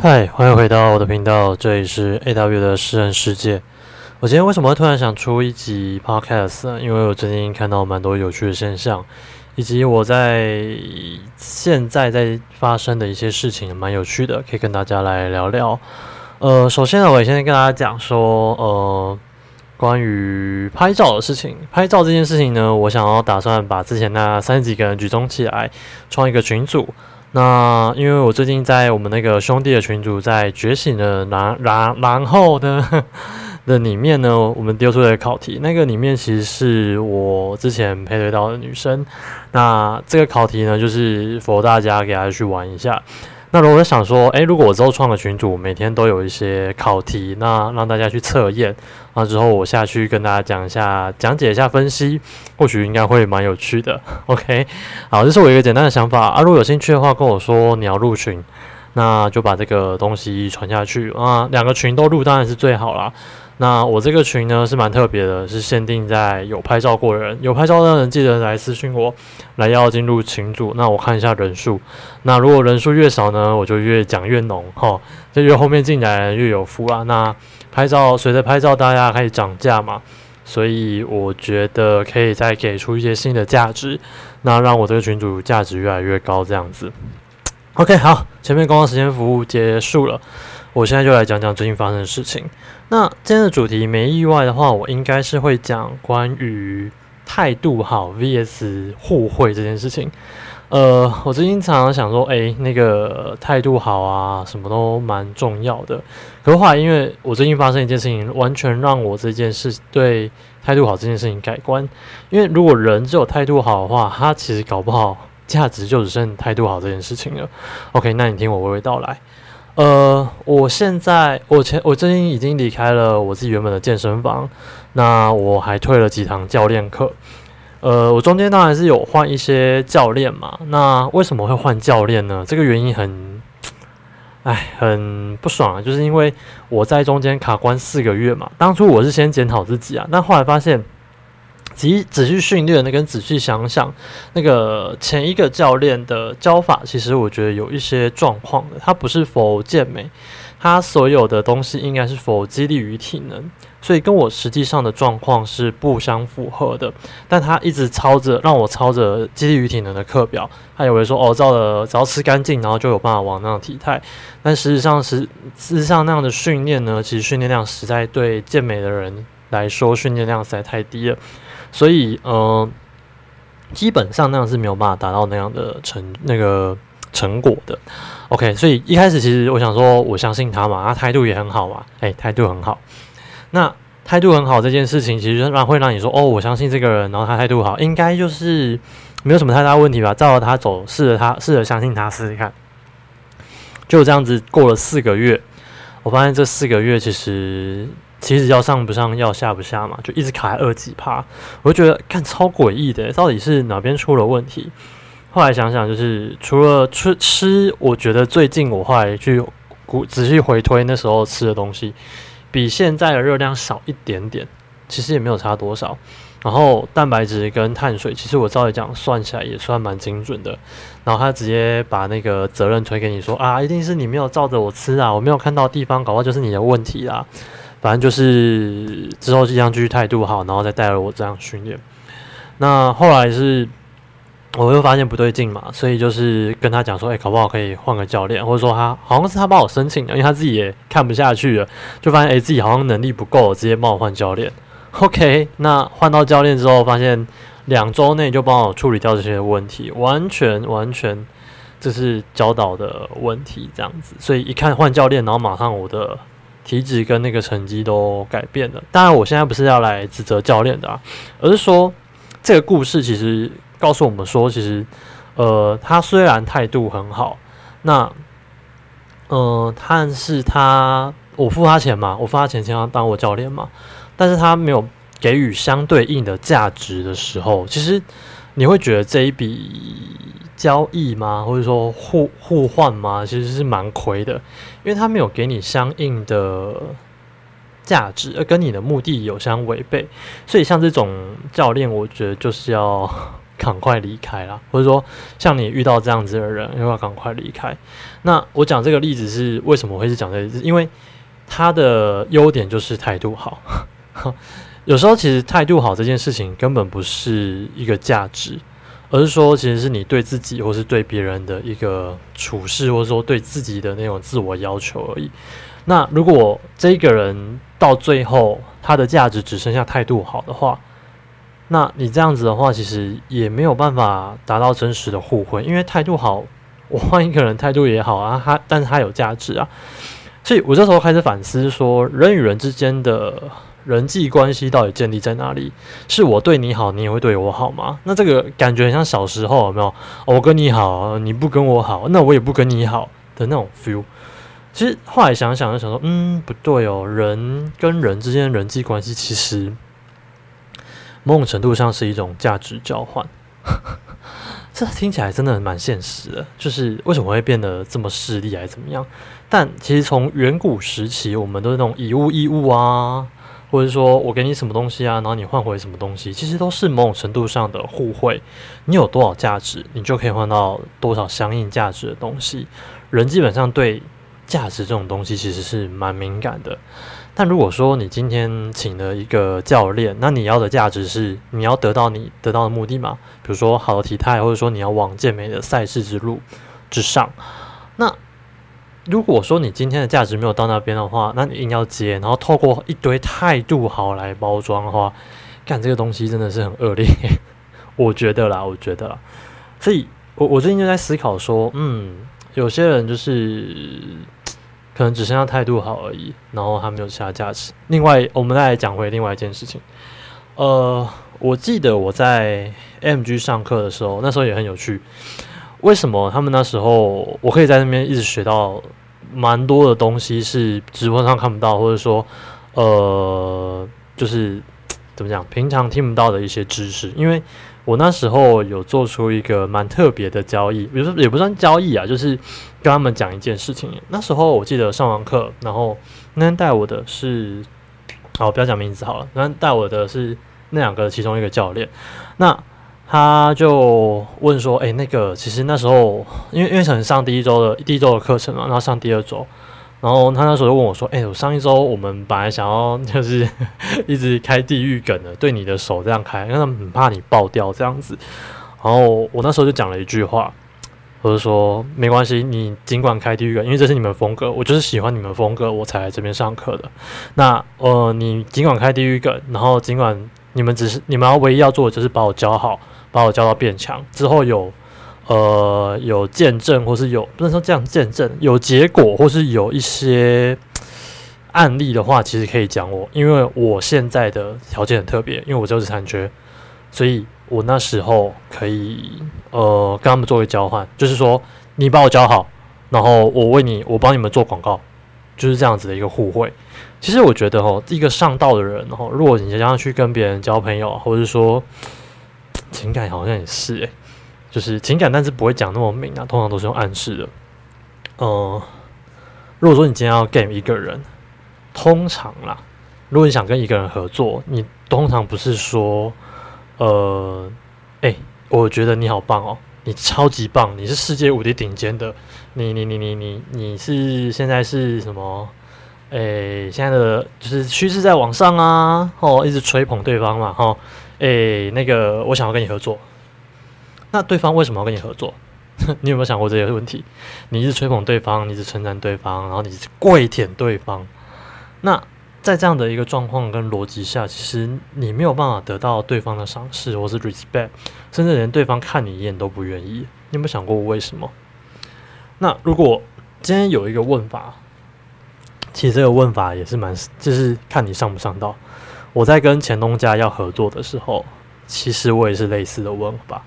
嗨，欢迎回到我的频道，这里是 AW 的诗人世界。我今天为什么突然想出一集 Podcast？因为我最近看到蛮多有趣的现象，以及我在现在在发生的一些事情，蛮有趣的，可以跟大家来聊聊。呃，首先呢，我先跟大家讲说，呃，关于拍照的事情。拍照这件事情呢，我想要打算把之前那三十几个人集中起来，创一个群组。那因为我最近在我们那个兄弟的群组在觉醒的，然然然后呢 的里面呢，我们丢出了考题，那个里面其实是我之前配对到的女生。那这个考题呢，就是佛大家给大家去玩一下。那如果想说，诶，如果我之后创个群组，每天都有一些考题，那让大家去测验，那之后我下去跟大家讲一下，讲解一下分析，或许应该会蛮有趣的。OK，好，这是我一个简单的想法啊。如果有兴趣的话，跟我说你要入群，那就把这个东西传下去啊。两个群都入当然是最好啦。那我这个群呢是蛮特别的，是限定在有拍照过的人，有拍照的人记得来私信我，来要进入群组。那我看一下人数，那如果人数越少呢，我就越讲越浓哈，就越后面进来越有福啊。那拍照随着拍照大家开始涨价嘛，所以我觉得可以再给出一些新的价值，那让我这个群组价值越来越高这样子。OK，好，前面工作时间服务结束了。我现在就来讲讲最近发生的事情。那今天的主题没意外的话，我应该是会讲关于态度好 VS 互惠这件事情。呃，我最近常常想说，诶，那个态度好啊，什么都蛮重要的。可是后来，因为我最近发生一件事情，完全让我这件事对态度好这件事情改观。因为如果人只有态度好的话，他其实搞不好价值就只剩态度好这件事情了。OK，那你听我娓娓道来。呃，我现在我前我最近已经离开了我自己原本的健身房，那我还退了几堂教练课。呃，我中间当然是有换一些教练嘛。那为什么会换教练呢？这个原因很，哎，很不爽啊，就是因为我在中间卡关四个月嘛。当初我是先检讨自己啊，但后来发现。仔仔细训练，那跟仔细想想，那个前一个教练的教法，其实我觉得有一些状况的。他不是否健美，他所有的东西应该是否激励于体能，所以跟我实际上的状况是不相符合的。但他一直抄着让我抄着激励于体能的课表，他以为说哦，照了只要吃干净，然后就有办法往那样体态。但实际上实实际上那样的训练呢，其实训练量实在对健美的人来说，训练量实在太低了。所以，嗯，基本上那样是没有办法达到那样的成那个成果的。OK，所以一开始其实我想说，我相信他嘛，他态度也很好嘛，诶，态度很好。那态度很好这件事情，其实让会让你说，哦，我相信这个人，然后他态度好，应该就是没有什么太大问题吧？照着他走，试着他，试着相信他，试试看。就这样子过了四个月，我发现这四个月其实。其实要上不上，要下不下嘛，就一直卡在二级趴，我就觉得看超诡异的，到底是哪边出了问题？后来想想，就是除了吃吃，我觉得最近我后来去仔细回推那时候吃的东西，比现在的热量少一点点，其实也没有差多少。然后蛋白质跟碳水，其实我照理讲算起来也算蛮精准的。然后他直接把那个责任推给你说啊，一定是你没有照着我吃啊，我没有看到地方，搞不好就是你的问题啦。反正就是之后这样继续态度好，然后再带了我这样训练。那后来是我又发现不对劲嘛，所以就是跟他讲说，哎，搞不好可以换个教练，或者说他好像是他帮我申请的，因为他自己也看不下去了，就发现哎自己好像能力不够，直接帮我换教练。OK，那换到教练之后，发现两周内就帮我处理掉这些问题，完全完全这是教导的问题这样子。所以一看换教练，然后马上我的。体脂跟那个成绩都改变了。当然，我现在不是要来指责教练的啊，而是说这个故事其实告诉我们说，其实呃，他虽然态度很好，那呃，但是他我付他钱嘛，我付他钱请他当我教练嘛，但是他没有给予相对应的价值的时候，其实你会觉得这一笔。交易吗？或者说互互换吗？其实是蛮亏的，因为他没有给你相应的价值，而跟你的目的有相违背。所以像这种教练，我觉得就是要赶快离开啦，或者说像你遇到这样子的人，又要赶快离开。那我讲这个例子是为什么会是讲这个例子？因为他的优点就是态度好。有时候其实态度好这件事情根本不是一个价值，而是说其实是你对自己或是对别人的一个处事，或者说对自己的那种自我要求而已。那如果这个人到最后他的价值只剩下态度好的话，那你这样子的话，其实也没有办法达到真实的互惠，因为态度好，我换一个人态度也好啊，他但是他有价值啊，所以我这时候开始反思说，人与人之间的人际关系到底建立在哪里？是我对你好，你也会对我好吗？那这个感觉很像小时候有没有？我跟你好，你不跟我好，那我也不跟你好的那种 feel。其实后来想想，就想说，嗯，不对哦，人跟人之间人际关系，其实某种程度上是一种价值交换。这听起来真的蛮现实的，就是为什么会变得这么势利，还是怎么样？但其实从远古时期，我们都是那种以物易物啊，或者说我给你什么东西啊，然后你换回什么东西，其实都是某种程度上的互惠。你有多少价值，你就可以换到多少相应价值的东西。人基本上对。价值这种东西其实是蛮敏感的，但如果说你今天请了一个教练，那你要的价值是你要得到你得到的目的嘛？比如说好的体态，或者说你要往健美的赛事之路之上。那如果说你今天的价值没有到那边的话，那你硬要接，然后透过一堆态度好来包装的话，干这个东西真的是很恶劣。我觉得啦，我觉得啦，所以我我最近就在思考说，嗯，有些人就是。可能只剩下态度好而已，然后他没有其他价值。另外，我们再来讲回另外一件事情。呃，我记得我在 MG 上课的时候，那时候也很有趣。为什么他们那时候我可以在那边一直学到蛮多的东西，是直播上看不到，或者说，呃，就是怎么讲，平常听不到的一些知识，因为。我那时候有做出一个蛮特别的交易，比如说也不算交易啊，就是跟他们讲一件事情。那时候我记得上完课，然后那天带我的是，好不要讲名字好了，那天带我的是那两个其中一个教练，那他就问说，哎，那个其实那时候因为因为可能上第一周的第一周的课程嘛，然后上第二周。然后他那时候就问我说：“哎，我上一周我们本来想要就是 一直开地狱梗的，对你的手这样开，因为他们很怕你爆掉这样子。然后我那时候就讲了一句话，我就说没关系，你尽管开地狱梗，因为这是你们风格，我就是喜欢你们风格，我才来这边上课的。那呃，你尽管开地狱梗，然后尽管你们只是你们要唯一要做的就是把我教好，把我教到变强之后有。”呃，有见证，或是有不能说这样见证，有结果，或是有一些案例的话，其实可以讲我，因为我现在的条件很特别，因为我就是残缺，所以我那时候可以呃跟他们做个交换，就是说你把我教好，然后我为你，我帮你们做广告，就是这样子的一个互惠。其实我觉得哦，一个上道的人哦，如果你想要去跟别人交朋友，或者说情感，好像也是诶。就是情感，但是不会讲那么明啊，通常都是用暗示的。嗯，如果说你今天要 game 一个人，通常啦，如果你想跟一个人合作，你通常不是说，呃，哎，我觉得你好棒哦，你超级棒，你是世界无敌顶尖的，你你你你你你是现在是什么？诶，现在的就是趋势在往上啊，哦，一直吹捧对方嘛，哈，哎，那个我想要跟你合作。那对方为什么要跟你合作？你有没有想过这些问题？你是吹捧对方，你是称赞对方，然后你是跪舔对方。那在这样的一个状况跟逻辑下，其实你没有办法得到对方的赏识或是 respect，甚至连对方看你一眼都不愿意。你有没有想过为什么？那如果今天有一个问法，其实这个问法也是蛮，就是看你上不上道。我在跟前东家要合作的时候，其实我也是类似的问法。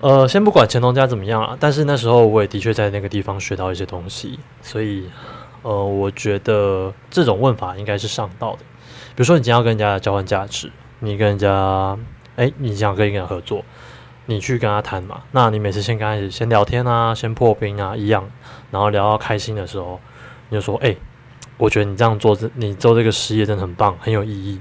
呃，先不管前东家怎么样啊，但是那时候我也的确在那个地方学到一些东西，所以呃，我觉得这种问法应该是上道的。比如说，你今天要跟人家交换价值，你跟人家，哎，你想跟一个人合作，你去跟他谈嘛，那你每次先开始先聊天啊，先破冰啊，一样，然后聊到开心的时候，你就说，哎，我觉得你这样做，你做这个事业真的很棒，很有意义。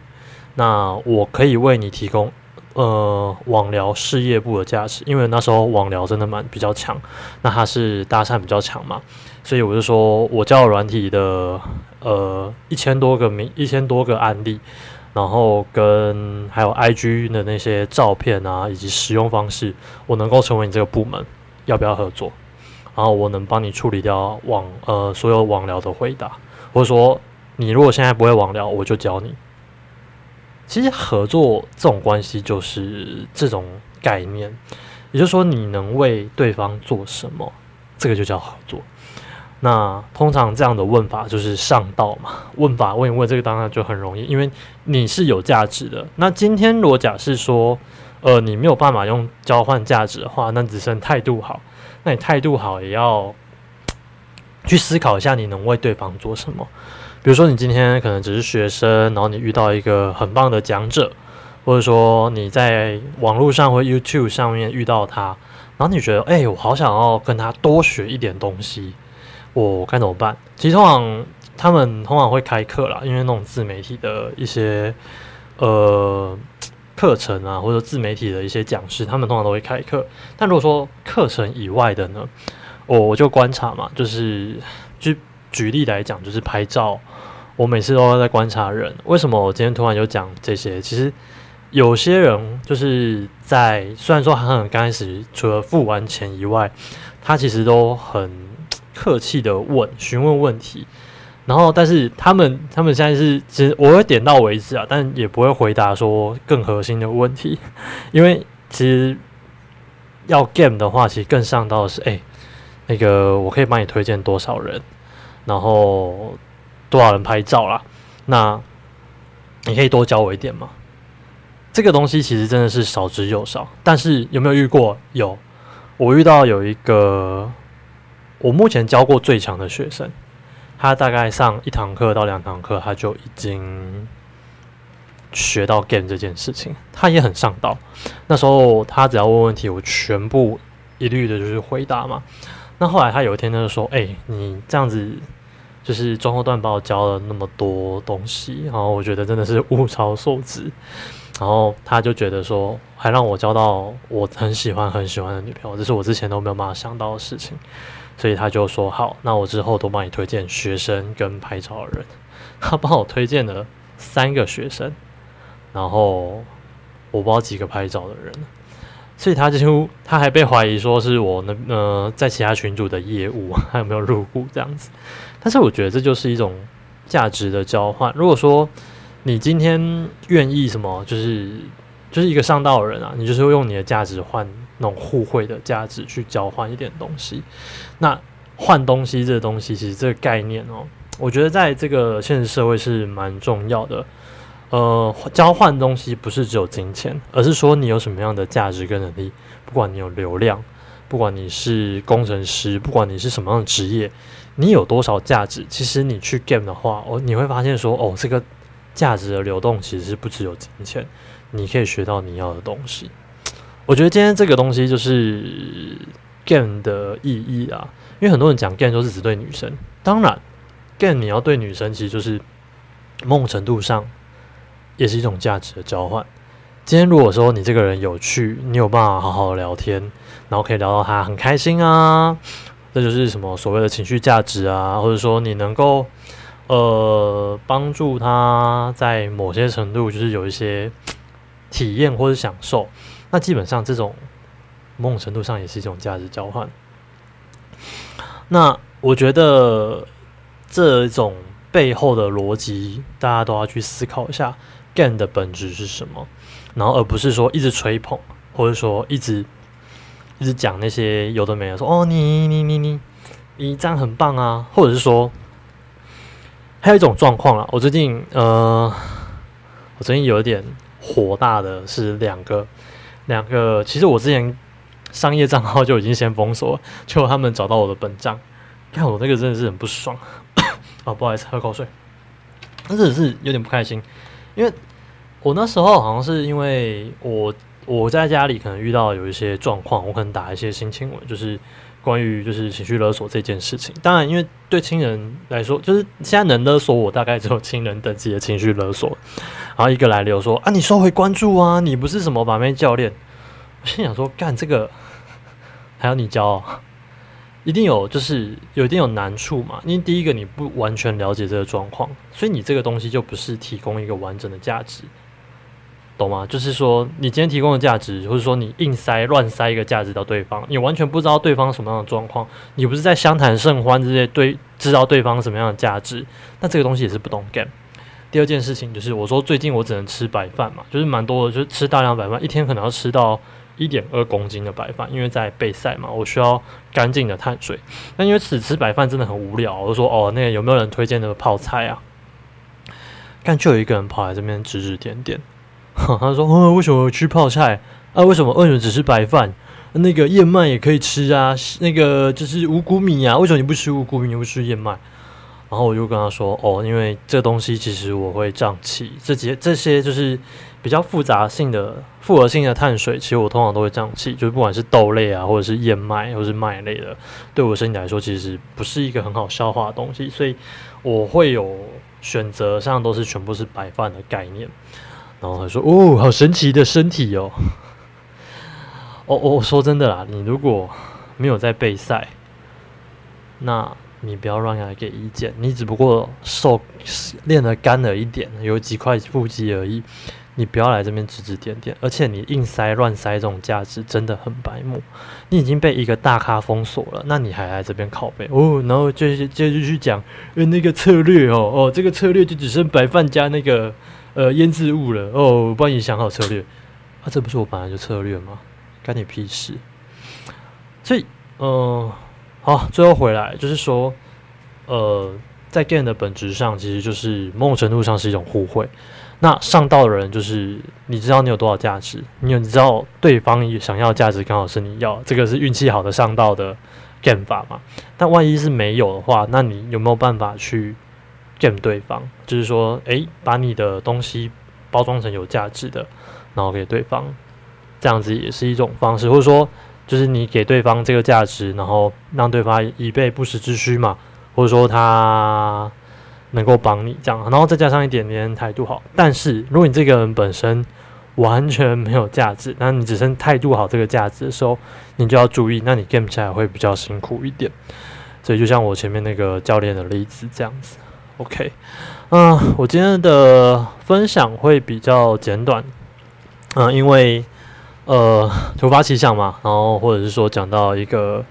那我可以为你提供。呃网聊事业部的价值，因为那时候网聊真的蛮比较强，那他是搭讪比较强嘛，所以我就说我教软体的呃一千多个名一千多个案例，然后跟还有 IG 的那些照片啊以及使用方式，我能够成为你这个部门，要不要合作？然后我能帮你处理掉网呃所有网聊的回答，或者说你如果现在不会网聊，我就教你。其实合作这种关系就是这种概念，也就是说你能为对方做什么，这个就叫合作。那通常这样的问法就是上道嘛，问法问一问这个当然就很容易，因为你是有价值的。那今天如果假设说，呃，你没有办法用交换价值的话，那只剩态度好。那你态度好，也要去思考一下你能为对方做什么。比如说，你今天可能只是学生，然后你遇到一个很棒的讲者，或者说你在网络上或 YouTube 上面遇到他，然后你觉得，哎，我好想要跟他多学一点东西，我该怎么办？其实通常他们通常会开课啦，因为那种自媒体的一些呃课程啊，或者自媒体的一些讲师，他们通常都会开课。但如果说课程以外的呢，我我就观察嘛，就是就举例来讲，就是拍照。我每次都要在观察人，为什么我今天突然就讲这些？其实有些人就是在虽然说他很刚开始，除了付完钱以外，他其实都很客气的问询问问题，然后但是他们他们现在是其实我会点到为止啊，但也不会回答说更核心的问题，因为其实要 game 的话，其实更上到的是哎，那个我可以帮你推荐多少人，然后。多少人拍照啦？那你可以多教我一点吗？这个东西其实真的是少之又少。但是有没有遇过？有，我遇到有一个我目前教过最强的学生，他大概上一堂课到两堂课，他就已经学到 game 这件事情。他也很上道。那时候他只要问问题，我全部一律的就是回答嘛。那后来他有一天就说：“哎，你这样子。”就是中后段把我教了那么多东西，然后我觉得真的是物超所值，然后他就觉得说，还让我交到我很喜欢很喜欢的女朋友，这是我之前都没有办法想到的事情，所以他就说好，那我之后都帮你推荐学生跟拍照的人，他帮我推荐了三个学生，然后我不知道几个拍照的人。所以他几乎他还被怀疑说是我那呃在其他群组的业务 还有没有入股这样子，但是我觉得这就是一种价值的交换。如果说你今天愿意什么，就是就是一个上道人啊，你就是用你的价值换那种互惠的价值去交换一点东西。那换东西这个东西，其实这个概念哦，我觉得在这个现实社会是蛮重要的。呃，交换东西不是只有金钱，而是说你有什么样的价值跟能力。不管你有流量，不管你是工程师，不管你是什么样的职业，你有多少价值，其实你去 game 的话，哦，你会发现说，哦，这个价值的流动其实是不只有金钱，你可以学到你要的东西。我觉得今天这个东西就是 game 的意义啊，因为很多人讲 game 都是只对女生，当然 game 你要对女生，其实就是某种程度上。也是一种价值的交换。今天如果说你这个人有趣，你有办法好好聊天，然后可以聊到他很开心啊，这就是什么所谓的情绪价值啊，或者说你能够呃帮助他在某些程度就是有一些体验或者享受，那基本上这种某种程度上也是一种价值交换。那我觉得这种背后的逻辑，大家都要去思考一下。干的本质是什么？然后而不是说一直吹捧，或者说一直一直讲那些有的没的，说哦你你你你你这样很棒啊，或者是说还有一种状况啊，我最近呃，我最近有一点火大的是两个两个，其实我之前商业账号就已经先封锁，结果他们找到我的本账，看我那个真的是很不爽。啊，不好意思，喝口水，真的是有点不开心。因为我那时候好像是因为我我在家里可能遇到有一些状况，我可能打一些心情文，就是关于就是情绪勒索这件事情。当然，因为对亲人来说，就是现在能勒索我，大概只有亲人等级的情绪勒索。然后一个来留说啊，你收回关注啊，你不是什么把妹教练。我心想说，干这个还要你教？一定有，就是有一定有难处嘛。因为第一个你不完全了解这个状况，所以你这个东西就不是提供一个完整的价值，懂吗？就是说你今天提供的价值，或者说你硬塞乱塞一个价值到对方，你完全不知道对方什么样的状况，你不是在相谈甚欢这些对知道对方什么样的价值，那这个东西也是不懂 game。第二件事情就是我说最近我只能吃白饭嘛，就是蛮多的，就是吃大量白饭，一天可能要吃到。一点二公斤的白饭，因为在备赛嘛，我需要干净的碳水。那因为此吃白饭真的很无聊，我说哦，那个有没有人推荐的泡菜啊？但就有一个人跑来这边指指点点，他说：“哦，为什么吃泡菜啊？为什么为什么只吃白饭？那个燕麦也可以吃啊，那个就是五谷米啊，为什么你不吃五谷米，你不吃燕麦？”然后我就跟他说：“哦，因为这东西其实我会胀气，这些这些就是比较复杂性的复合性的碳水，其实我通常都会胀气。就是不管是豆类啊，或者是燕麦，或是麦类的，对我身体来说其实不是一个很好消化的东西，所以我会有选择上都是全部是白饭的概念。”然后他说：“哦，好神奇的身体哦！” 哦，我说真的啦，你如果没有在备赛，那。你不要乱来给意见，你只不过瘦练的干了一点，有几块腹肌而已。你不要来这边指指点点，而且你硬塞乱塞这种价值真的很白目。你已经被一个大咖封锁了，那你还来这边拷贝哦？然后接接着去讲，呃，那个策略哦哦，这个策略就只剩白饭加那个呃腌制物了哦。我帮你想好策略，啊，这不是我本来就策略吗？干你屁事！所以，嗯。好，最后回来就是说，呃，在 game 的本质上，其实就是某种程度上是一种互惠。那上道的人就是你知道你有多少价值，你有你知道对方想要价值刚好是你要，这个是运气好的上道的 game 法嘛？但万一是没有的话，那你有没有办法去 game 对方？就是说，诶，把你的东西包装成有价值的，然后给对方，这样子也是一种方式，或者说。就是你给对方这个价值，然后让对方以备不时之需嘛，或者说他能够帮你这样，然后再加上一点点态度好。但是如果你这个人本身完全没有价值，那你只剩态度好这个价值的时候，你就要注意，那你 game 起来会比较辛苦一点。所以就像我前面那个教练的例子这样子。OK，嗯，我今天的分享会比较简短，嗯，因为。呃，突发奇想嘛，然后或者是说讲到一个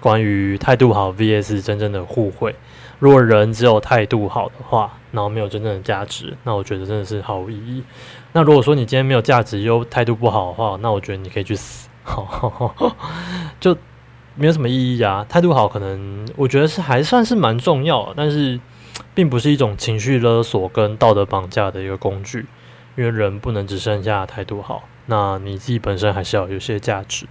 关于态度好 VS 真正的互惠。如果人只有态度好的话，然后没有真正的价值，那我觉得真的是毫无意义。那如果说你今天没有价值又态度不好的话，那我觉得你可以去死，就没有什么意义啊。态度好可能我觉得是还算是蛮重要，但是并不是一种情绪勒索跟道德绑架的一个工具，因为人不能只剩下态度好。那你自己本身还是要有些价值，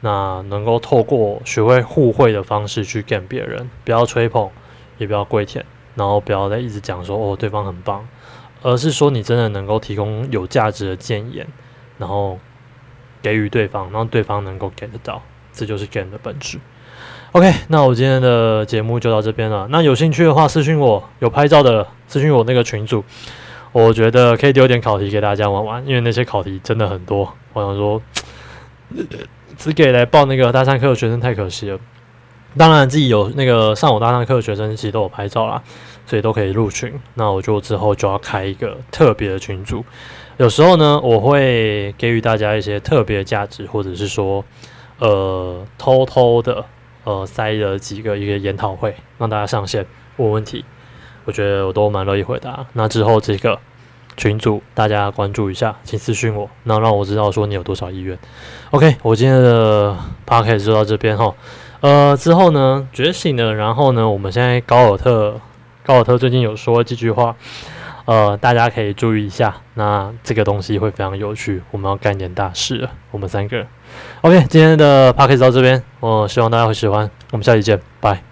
那能够透过学会互惠的方式去跟别人，不要吹捧，也不要跪舔，然后不要再一直讲说哦对方很棒，而是说你真的能够提供有价值的建言，然后给予对方，让对方能够 get 到，这就是 game 的本质。OK，那我今天的节目就到这边了。那有兴趣的话私信我，有拍照的私信我那个群主。我觉得可以丢点考题给大家玩玩，因为那些考题真的很多。我想说，只给来报那个大三课的学生太可惜了。当然，自己有那个上我大三课的学生其实都有拍照啦，所以都可以入群。那我就之后就要开一个特别的群组。有时候呢，我会给予大家一些特别的价值，或者是说，呃，偷偷的呃塞了几个一个研讨会，让大家上线问问题。我觉得我都蛮乐意回答。那之后这个群主大家关注一下，请私讯我，那让我知道说你有多少意愿。OK，我今天的 p o c a s 就到这边哈。呃，之后呢，觉醒了，然后呢，我们现在高尔特，高尔特最近有说这句话，呃，大家可以注意一下。那这个东西会非常有趣，我们要干点大事了。我们三个人。OK，今天的 p o d c a s 到这边，我希望大家会喜欢。我们下期见，拜。